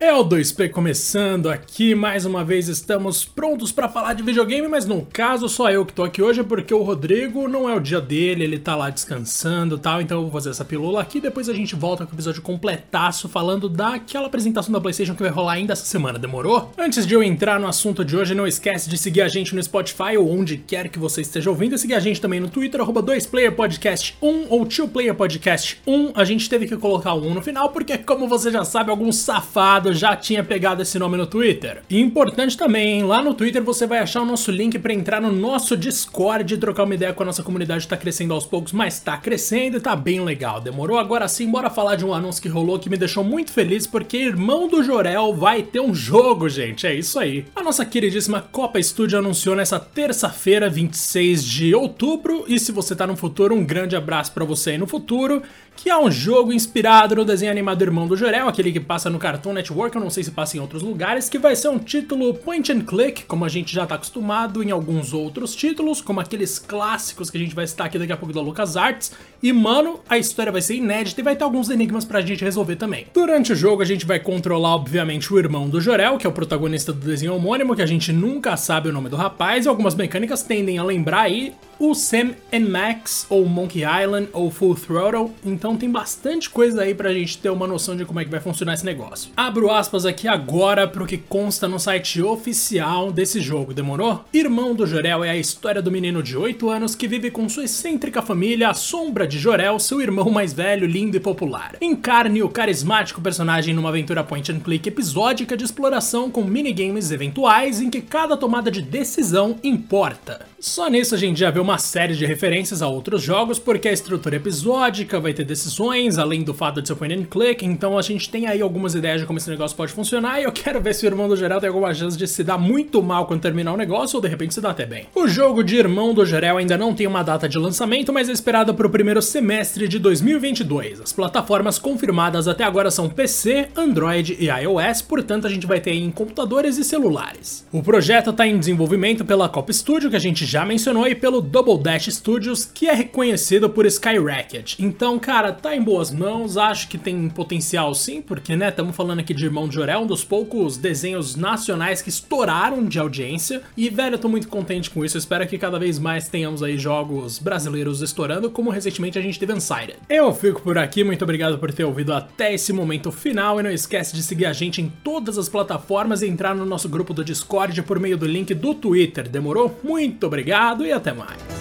É o 2P começando aqui, mais uma vez estamos prontos para falar de videogame, mas no caso só eu que tô aqui hoje porque o Rodrigo não é o dia dele, ele tá lá descansando e tal, então eu vou fazer essa pílula aqui, depois a gente volta com o episódio completaço falando daquela apresentação da Playstation que vai rolar ainda essa semana, demorou? Antes de eu entrar no assunto de hoje, não esquece de seguir a gente no Spotify ou onde quer que você esteja ouvindo, e seguir a gente também no Twitter, arroba 2playerpodcast1 ou 2playerpodcast1, a gente teve que colocar 1 no final porque como você já sabe, alguns já tinha pegado esse nome no Twitter. E importante também, hein? lá no Twitter você vai achar o nosso link para entrar no nosso Discord e trocar uma ideia com a nossa comunidade. Tá crescendo aos poucos, mas tá crescendo e tá bem legal. Demorou? Agora sim, bora falar de um anúncio que rolou que me deixou muito feliz porque Irmão do Jorel vai ter um jogo, gente. É isso aí. A nossa queridíssima Copa Studio anunciou nessa terça-feira, 26 de outubro. E se você tá no futuro, um grande abraço para você aí no futuro. Que é um jogo inspirado no desenho animado Irmão do Jorel, aquele que passa no Cartoon Network Work, eu não sei se passa em outros lugares, que vai ser um título point and click, como a gente já tá acostumado em alguns outros títulos, como aqueles clássicos que a gente vai citar aqui daqui a pouco da LucasArts. E mano, a história vai ser inédita e vai ter alguns enigmas pra gente resolver também. Durante o jogo a gente vai controlar, obviamente, o irmão do Jorel, que é o protagonista do desenho homônimo, que a gente nunca sabe o nome do rapaz, e algumas mecânicas tendem a lembrar aí o Sam and Max, ou Monkey Island, ou Full Throttle, então tem bastante coisa aí pra gente ter uma noção de como é que vai funcionar esse negócio. Abro aspas aqui agora pro que consta no site oficial desse jogo, demorou? Irmão do Jorel é a história do menino de 8 anos que vive com sua excêntrica família, a sombra de Jorel, seu irmão mais velho, lindo e popular. Encarne o carismático personagem numa aventura point and click episódica de exploração com minigames eventuais em que cada tomada de decisão importa. Só nisso a gente já vê uma série de referências a outros jogos, porque a estrutura episódica vai ter decisões, além do fato de ser point and click, então a gente tem aí algumas ideias de como esse negócio pode funcionar, e eu quero ver se o Irmão do Jorel tem alguma chance de se dar muito mal quando terminar o negócio, ou de repente se dá até bem. O jogo de Irmão do Jorel ainda não tem uma data de lançamento, mas é esperado para o primeiro semestre de 2022. As plataformas confirmadas até agora são PC, Android e iOS, portanto a gente vai ter em computadores e celulares. O projeto está em desenvolvimento pela Cop Studio, que a gente já mencionou, e pelo Double Dash Studios, que é reconhecido por Skyrocket. Então, cara, tá em boas mãos, acho que tem potencial sim, porque, né, estamos falando aqui de Irmão de Jorel, um dos poucos desenhos nacionais que estouraram de audiência, e, velho, eu tô muito contente com isso, eu espero que cada vez mais tenhamos aí jogos brasileiros estourando, como recentemente a gente teve Unsighted. Eu fico por aqui, muito obrigado por ter ouvido até esse momento final, e não esquece de seguir a gente em todas as plataformas e entrar no nosso grupo do Discord por meio do link do Twitter, demorou? Muito obrigado e até mais.